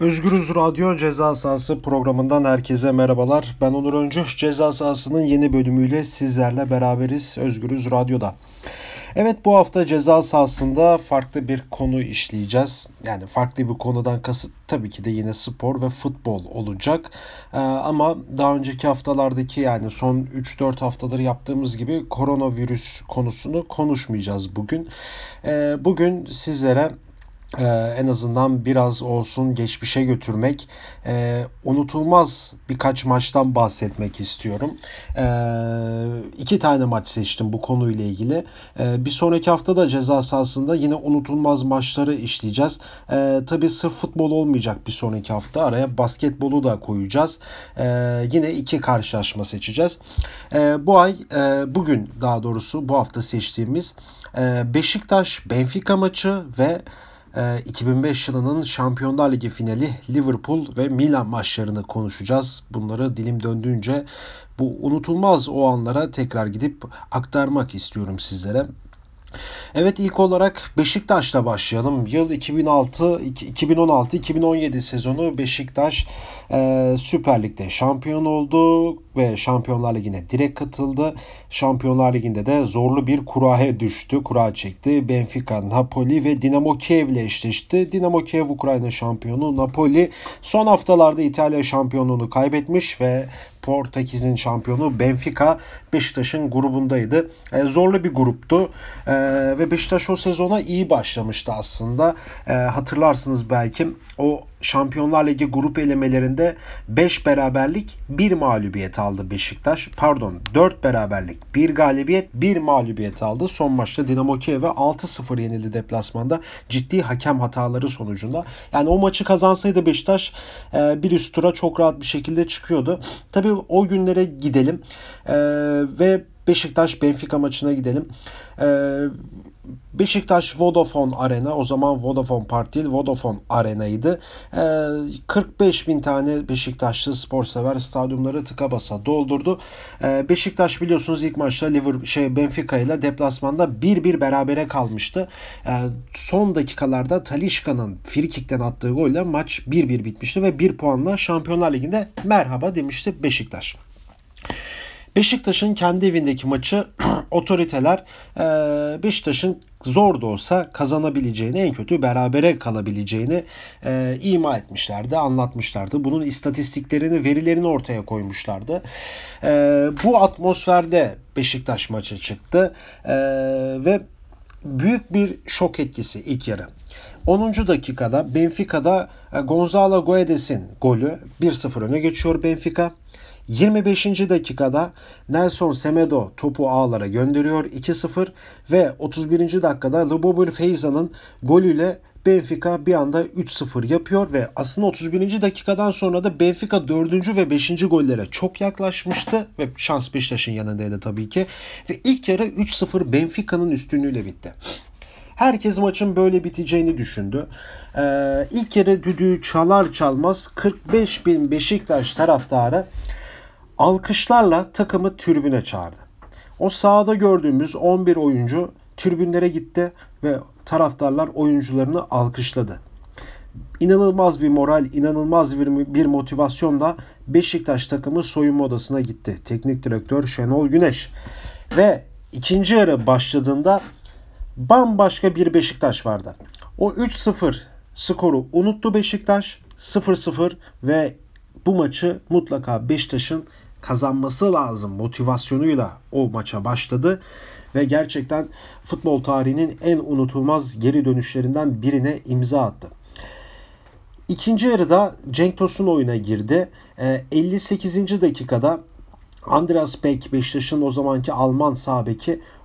Özgürüz Radyo Ceza Sahası programından herkese merhabalar. Ben Onur Öncü. Ceza Sahası'nın yeni bölümüyle sizlerle beraberiz Özgürüz Radyo'da. Evet bu hafta ceza sahasında farklı bir konu işleyeceğiz. Yani farklı bir konudan kasıt tabii ki de yine spor ve futbol olacak. Ee, ama daha önceki haftalardaki yani son 3-4 haftadır yaptığımız gibi koronavirüs konusunu konuşmayacağız bugün. Ee, bugün sizlere ee, en azından biraz olsun geçmişe götürmek, e, unutulmaz birkaç maçtan bahsetmek istiyorum. E, iki tane maç seçtim bu konuyla ilgili. E, bir sonraki hafta da ceza sahasında yine unutulmaz maçları işleyeceğiz. E, tabii sırf futbol olmayacak bir sonraki hafta. Araya basketbolu da koyacağız. E, yine iki karşılaşma seçeceğiz. E, bu ay, e, bugün daha doğrusu bu hafta seçtiğimiz e, Beşiktaş Benfica maçı ve 2005 ee, yılının Şampiyonlar Ligi finali Liverpool ve Milan maçlarını konuşacağız. Bunları dilim döndüğünce bu unutulmaz o anlara tekrar gidip aktarmak istiyorum sizlere. Evet ilk olarak Beşiktaş'la başlayalım. Yıl 2006 2016-2017 sezonu Beşiktaş e, Süper Lig'de şampiyon oldu ve Şampiyonlar Ligi'ne direkt katıldı. Şampiyonlar Ligi'nde de zorlu bir kuraya düştü. Kura çekti. Benfica, Napoli ve Dinamo Kiev ile eşleşti. Dinamo Kiev Ukrayna şampiyonu. Napoli son haftalarda İtalya şampiyonluğunu kaybetmiş ve Portekiz'in şampiyonu Benfica Beşiktaş'ın grubundaydı. E, zorlu bir gruptu e, ve Beşiktaş o sezona iyi başlamıştı aslında. E, hatırlarsınız belki o Şampiyonlar Ligi grup elemelerinde 5 beraberlik 1 mağlubiyet aldı Beşiktaş. Pardon 4 beraberlik 1 galibiyet 1 mağlubiyet aldı. Son maçta Dinamo Kiev'e 6-0 yenildi deplasmanda. Ciddi hakem hataları sonucunda. Yani o maçı kazansaydı Beşiktaş e, bir üst tura çok rahat bir şekilde çıkıyordu. Tabii o günlere gidelim. E, ve Beşiktaş Benfica maçına gidelim. Ee, Beşiktaş Vodafone Arena o zaman Vodafone Park değil Vodafone Arena'ydı. Ee, 45 bin tane Beşiktaşlı spor sever stadyumları tıka basa doldurdu. Ee, Beşiktaş biliyorsunuz ilk maçta Liverpool şey Benfica ile deplasmanda 1-1 berabere kalmıştı. Ee, son dakikalarda Talişka'nın frikikten attığı golle maç 1-1 bitmişti ve 1 puanla Şampiyonlar Ligi'nde merhaba demişti Beşiktaş. Beşiktaş'ın kendi evindeki maçı otoriteler Beşiktaş'ın zor da olsa kazanabileceğini en kötü berabere kalabileceğini e, ima etmişlerdi, anlatmışlardı. Bunun istatistiklerini, verilerini ortaya koymuşlardı. E, bu atmosferde Beşiktaş maçı çıktı e, ve büyük bir şok etkisi ilk yarı. 10. dakikada Benfica'da Gonzalo Guedes'in golü 1-0 öne geçiyor Benfica. 25. dakikada Nelson Semedo topu ağlara gönderiyor 2-0 ve 31. dakikada Lubomir Feyza'nın golüyle Benfica bir anda 3-0 yapıyor ve aslında 31. dakikadan sonra da Benfica 4. ve 5. gollere çok yaklaşmıştı ve şans Beşiktaş'ın yanındaydı tabii ki. Ve ilk yarı 3-0 Benfica'nın üstünlüğüyle bitti. Herkes maçın böyle biteceğini düşündü. Ee, ilk yarı düdüğü çalar çalmaz 45 bin Beşiktaş taraftarı alkışlarla takımı tribüne çağırdı. O sahada gördüğümüz 11 oyuncu tribünlere gitti ve taraftarlar oyuncularını alkışladı. İnanılmaz bir moral, inanılmaz bir, bir motivasyonla Beşiktaş takımı soyunma odasına gitti. Teknik direktör Şenol Güneş. Ve ikinci yarı başladığında bambaşka bir Beşiktaş vardı. O 3-0 skoru unuttu Beşiktaş. 0-0 ve bu maçı mutlaka Beşiktaş'ın kazanması lazım motivasyonuyla o maça başladı ve gerçekten futbol tarihinin en unutulmaz geri dönüşlerinden birine imza attı. İkinci yarıda Cenk Tosun oyuna girdi. 58. Ee, dakikada Andreas Beck Beşiktaş'ın o zamanki Alman sağ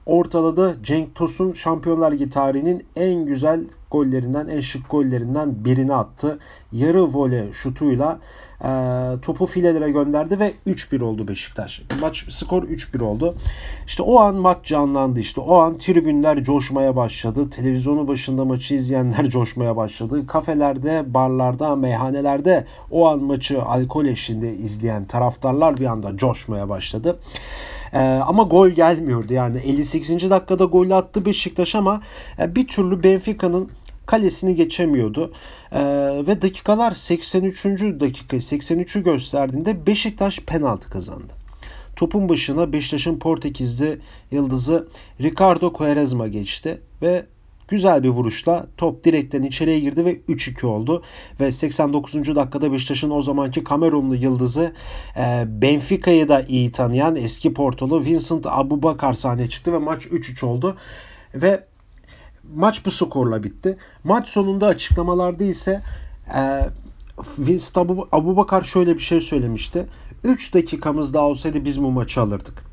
ortaladı. Cenk Tosun Şampiyonlar Ligi tarihinin en güzel gollerinden, en şık gollerinden birini attı. Yarı vole şutuyla topu filelere gönderdi ve 3-1 oldu Beşiktaş. Maç skor 3-1 oldu. İşte o an maç canlandı. İşte o an tribünler coşmaya başladı. Televizyonu başında maçı izleyenler coşmaya başladı. Kafelerde, barlarda, meyhanelerde o an maçı alkol eşliğinde izleyen taraftarlar bir anda coşmaya başladı. Ee, ama gol gelmiyordu. Yani 58. dakikada gol attı Beşiktaş ama e, bir türlü Benfica'nın kalesini geçemiyordu. Ee, ve dakikalar 83. dakika 83'ü gösterdiğinde Beşiktaş penaltı kazandı. Topun başına Beşiktaş'ın Portekizli yıldızı Ricardo Quaresma geçti ve güzel bir vuruşla top direkten içeriye girdi ve 3-2 oldu. Ve 89. dakikada Beşiktaş'ın o zamanki Kamerunlu yıldızı e, Benfica'yı da iyi tanıyan eski Portolu Vincent Abubakar sahneye çıktı ve maç 3-3 oldu. Ve maç bu skorla bitti. Maç sonunda açıklamalarda ise e, Vincent Abu, Abubakar şöyle bir şey söylemişti. 3 dakikamız daha olsaydı biz bu maçı alırdık.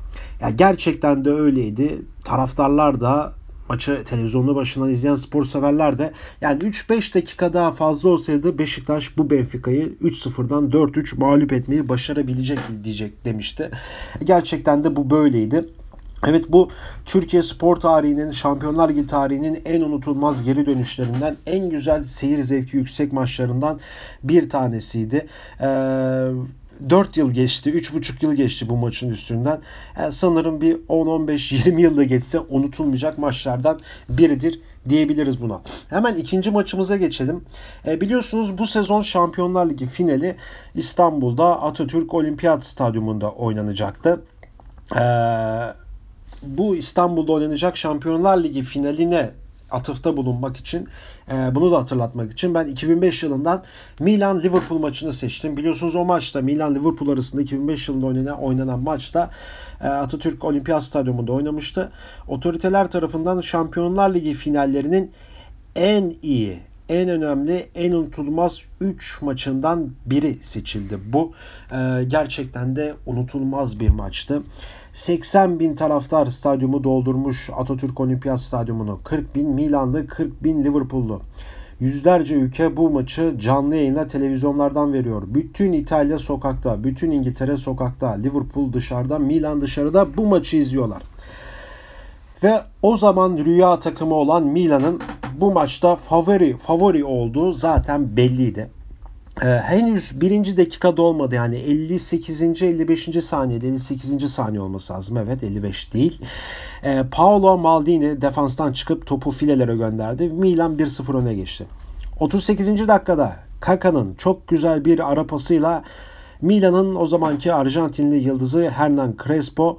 Ya gerçekten de öyleydi. Taraftarlar da maçı televizyonda başından izleyen spor severler de yani 3-5 dakika daha fazla olsaydı Beşiktaş bu Benfica'yı 3-0'dan 4-3 mağlup etmeyi başarabilecek diyecek demişti. Gerçekten de bu böyleydi. Evet bu Türkiye spor tarihinin, Şampiyonlar Ligi tarihinin en unutulmaz geri dönüşlerinden, en güzel seyir zevki yüksek maçlarından bir tanesiydi. Ee, 4 yıl geçti, 3,5 yıl geçti bu maçın üstünden. Yani sanırım bir 10-15-20 yılda geçse unutulmayacak maçlardan biridir diyebiliriz buna. Hemen ikinci maçımıza geçelim. E, biliyorsunuz bu sezon Şampiyonlar Ligi finali İstanbul'da Atatürk Olimpiyat Stadyumunda oynanacaktı. Eee bu İstanbul'da oynanacak Şampiyonlar Ligi finaline atıfta bulunmak için e, bunu da hatırlatmak için ben 2005 yılından Milan Liverpool maçını seçtim. Biliyorsunuz o maçta Milan Liverpool arasında 2005 yılında oynanan, oynanan maçta e, Atatürk Olimpiyat Stadyumunda oynamıştı. Otoriteler tarafından Şampiyonlar Ligi finallerinin en iyi, en önemli, en unutulmaz 3 maçından biri seçildi. Bu e, gerçekten de unutulmaz bir maçtı. 80 bin taraftar stadyumu doldurmuş Atatürk Olimpiyat Stadyumunu. 40 bin Milanlı, 40 bin Liverpool'lu. Yüzlerce ülke bu maçı canlı yayınla televizyonlardan veriyor. Bütün İtalya sokakta, bütün İngiltere sokakta, Liverpool dışarıda, Milan dışarıda bu maçı izliyorlar. Ve o zaman rüya takımı olan Milan'ın bu maçta favori favori olduğu zaten belliydi. Ee, henüz birinci dakikada olmadı yani 58. 55. saniyede 58. saniye olması lazım evet 55 değil. Ee, Paolo Maldini defanstan çıkıp topu filelere gönderdi. Milan 1-0 öne geçti. 38. dakikada Kaka'nın çok güzel bir ara pasıyla Milan'ın o zamanki Arjantinli yıldızı Hernan Crespo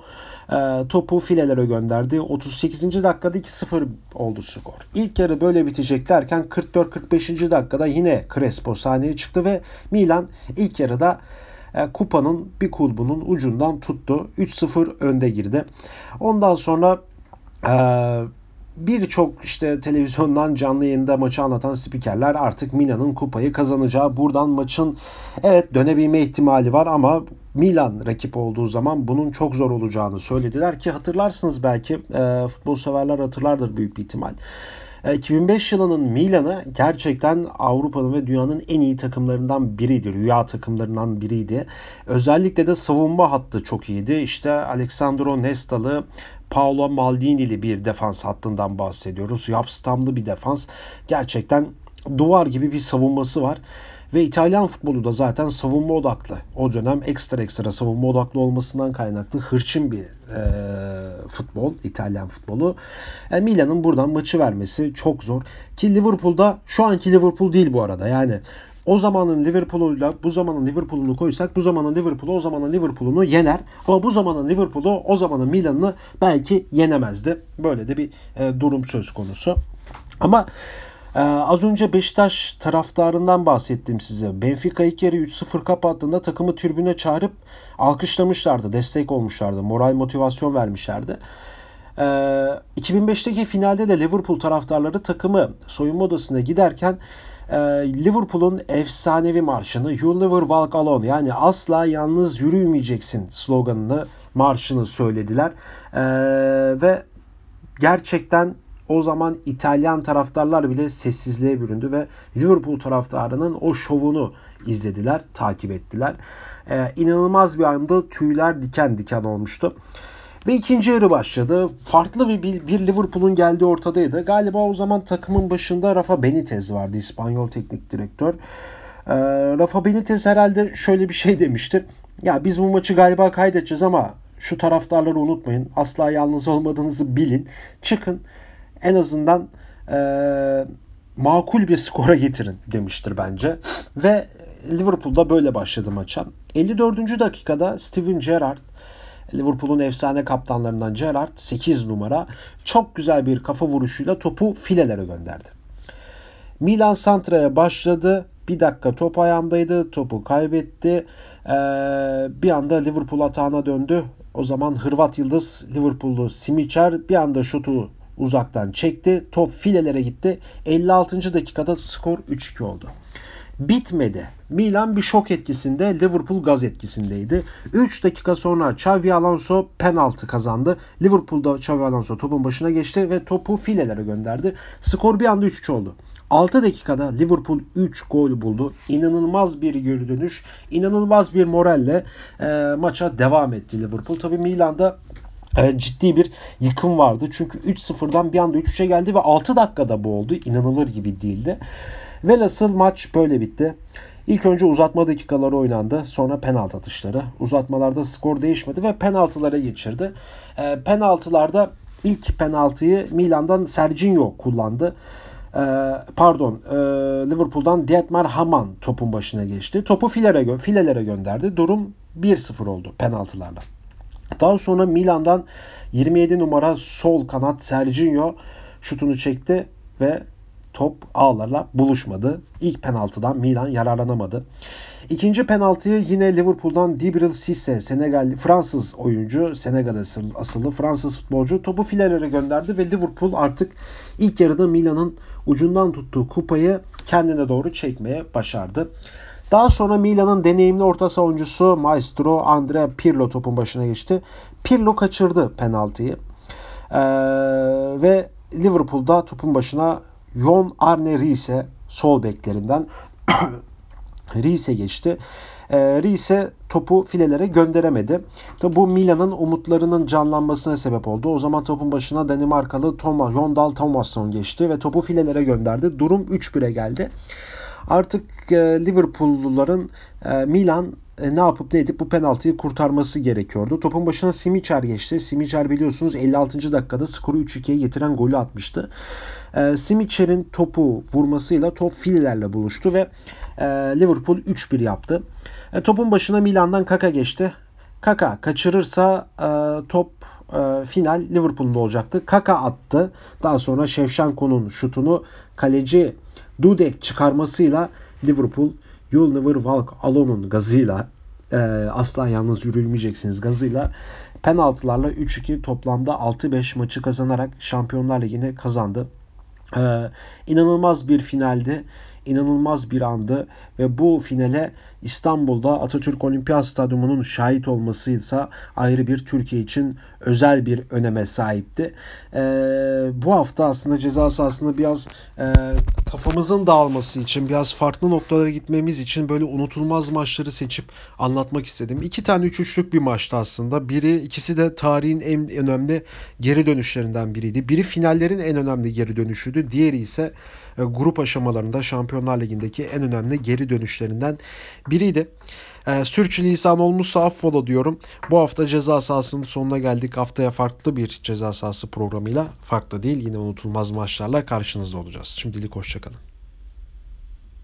e, topu filelere gönderdi. 38. dakikada 2-0 oldu skor. İlk yarı böyle bitecek derken 44-45. dakikada yine Crespo sahneye çıktı ve Milan ilk yarıda e, kupanın bir kulbunun ucundan tuttu. 3-0 önde girdi. Ondan sonra e, birçok işte televizyondan canlı yayında maçı anlatan spikerler artık Milan'ın kupayı kazanacağı, buradan maçın evet dönebilme ihtimali var ama Milan rakip olduğu zaman bunun çok zor olacağını söylediler ki hatırlarsınız belki e, futbol severler hatırlardır büyük bir ihtimal. 2005 e, yılının Milan'ı gerçekten Avrupa'nın ve dünyanın en iyi takımlarından biriydi. Rüya takımlarından biriydi. Özellikle de savunma hattı çok iyiydi. İşte Alexandro Nesta'lı, Paolo Maldini'li bir defans hattından bahsediyoruz. Yapstamlı bir defans. Gerçekten duvar gibi bir savunması var. Ve İtalyan futbolu da zaten savunma odaklı. O dönem ekstra ekstra savunma odaklı olmasından kaynaklı hırçın bir e, futbol, İtalyan futbolu. E, Milan'ın buradan maçı vermesi çok zor. Ki Liverpool'da şu anki Liverpool değil bu arada. Yani o zamanın Liverpool'uyla bu zamanın Liverpool'unu koysak bu zamanın Liverpool'u o zamanın Liverpool'unu yener. Ama bu zamanın Liverpool'u o zamanın Milan'ını belki yenemezdi. Böyle de bir e, durum söz konusu. Ama ee, az önce Beşiktaş taraftarından bahsettim size. Benfica ilk yarı 3-0 kapattığında takımı tribüne çağırıp alkışlamışlardı, destek olmuşlardı, moral motivasyon vermişlerdi. Ee, 2005'teki finalde de Liverpool taraftarları takımı soyunma odasına giderken e, Liverpool'un efsanevi marşını You Never Walk Alone yani asla yalnız yürümeyeceksin sloganını marşını söylediler. Ee, ve gerçekten o zaman İtalyan taraftarlar bile sessizliğe büründü ve Liverpool taraftarının o şovunu izlediler, takip ettiler. Ee, inanılmaz bir anda tüyler diken diken olmuştu. Ve ikinci yarı başladı. Farklı bir, bir Liverpool'un geldiği ortadaydı. Galiba o zaman takımın başında Rafa Benitez vardı, İspanyol teknik direktör. Ee, Rafa Benitez herhalde şöyle bir şey demiştir. Ya biz bu maçı galiba kaydedeceğiz ama şu taraftarları unutmayın. Asla yalnız olmadığınızı bilin. Çıkın en azından e, makul bir skora getirin demiştir bence. Ve Liverpool'da böyle başladı maça. 54. dakikada Steven Gerrard Liverpool'un efsane kaptanlarından Gerrard 8 numara çok güzel bir kafa vuruşuyla topu filelere gönderdi. Milan Santra'ya başladı. Bir dakika top ayağındaydı. Topu kaybetti. Ee, bir anda Liverpool atağına döndü. O zaman Hırvat Yıldız Liverpool'lu Simicer bir anda şutu uzaktan çekti. Top filelere gitti. 56. dakikada skor 3-2 oldu. Bitmedi. Milan bir şok etkisinde, Liverpool gaz etkisindeydi. 3 dakika sonra Xavi Alonso penaltı kazandı. Liverpool'da Xavi Alonso topun başına geçti ve topu filelere gönderdi. Skor bir anda 3-3 oldu. 6 dakikada Liverpool 3 gol buldu. İnanılmaz bir geri dönüş, inanılmaz bir moralle e, maça devam etti Liverpool. Tabii Milan'da e, ciddi bir yıkım vardı. Çünkü 3-0'dan bir anda 3-3'e geldi ve 6 dakikada bu oldu. İnanılır gibi değildi. Velhasıl maç böyle bitti. İlk önce uzatma dakikaları oynandı. Sonra penaltı atışları. Uzatmalarda skor değişmedi ve penaltılara geçirdi. E, penaltılarda ilk penaltıyı Milan'dan Serginho kullandı. E, pardon e, Liverpool'dan Dietmar Hamann topun başına geçti. Topu filelere, filelere gönderdi. Durum 1-0 oldu penaltılarla. Daha sonra Milan'dan 27 numara sol kanat Serginho şutunu çekti ve top ağlarla buluşmadı. İlk penaltıdan Milan yararlanamadı. İkinci penaltıyı yine Liverpool'dan Dibril Cisse, Senegal Fransız oyuncu, Senegal asıllı, Fransız futbolcu topu filelere gönderdi ve Liverpool artık ilk yarıda Milan'ın ucundan tuttuğu kupayı kendine doğru çekmeye başardı. Daha sonra Milan'ın deneyimli orta savunucusu Maestro Andrea Pirlo topun başına geçti. Pirlo kaçırdı penaltıyı. Ee, ve Liverpool'da topun başına Jon Arne Riise sol beklerinden Riise geçti. E, Riise topu filelere gönderemedi. Tabi bu Milan'ın umutlarının canlanmasına sebep oldu. O zaman topun başına Danimarkalı Thomas, Jondal Thomasson geçti ve topu filelere gönderdi. Durum 3-1'e geldi. Artık e, Liverpool'luların e, Milan e, ne yapıp ne edip bu penaltıyı kurtarması gerekiyordu. Topun başına Simicer geçti. Simicer biliyorsunuz 56. dakikada skoru 3-2'ye getiren golü atmıştı. E, Simicer'in topu vurmasıyla top filelerle buluştu ve e, Liverpool 3-1 yaptı. E, topun başına Milan'dan Kaka geçti. Kaka kaçırırsa e, top e, final Liverpool'da olacaktı. Kaka attı. Daha sonra Şevşenko'nun şutunu kaleci Dudek çıkarmasıyla Liverpool You'll Never Walk Alone'un gazıyla e, asla yalnız yürülmeyeceksiniz gazıyla penaltılarla 3-2 toplamda 6-5 maçı kazanarak Şampiyonlar Ligi'ni kazandı. E, inanılmaz bir finaldi inanılmaz bir andı ve bu finale İstanbul'da Atatürk Olimpiyat Stadyumu'nun şahit olmasıysa ayrı bir Türkiye için özel bir öneme sahipti. Ee, bu hafta aslında ceza sahasında biraz e, kafamızın dağılması için biraz farklı noktalara gitmemiz için böyle unutulmaz maçları seçip anlatmak istedim. İki tane üç üçlük bir maçtı aslında. Biri ikisi de tarihin en önemli geri dönüşlerinden biriydi. Biri finallerin en önemli geri dönüşüydü. Diğeri ise e, grup aşamalarında Şampiyonlar Ligi'ndeki en önemli geri dönüşlerinden biriydi. E, sürçülisan olmuşsa affola diyorum. Bu hafta ceza sahasının sonuna geldik. Haftaya farklı bir ceza sahası programıyla farklı değil yine unutulmaz maçlarla karşınızda olacağız. Şimdilik hoşçakalın.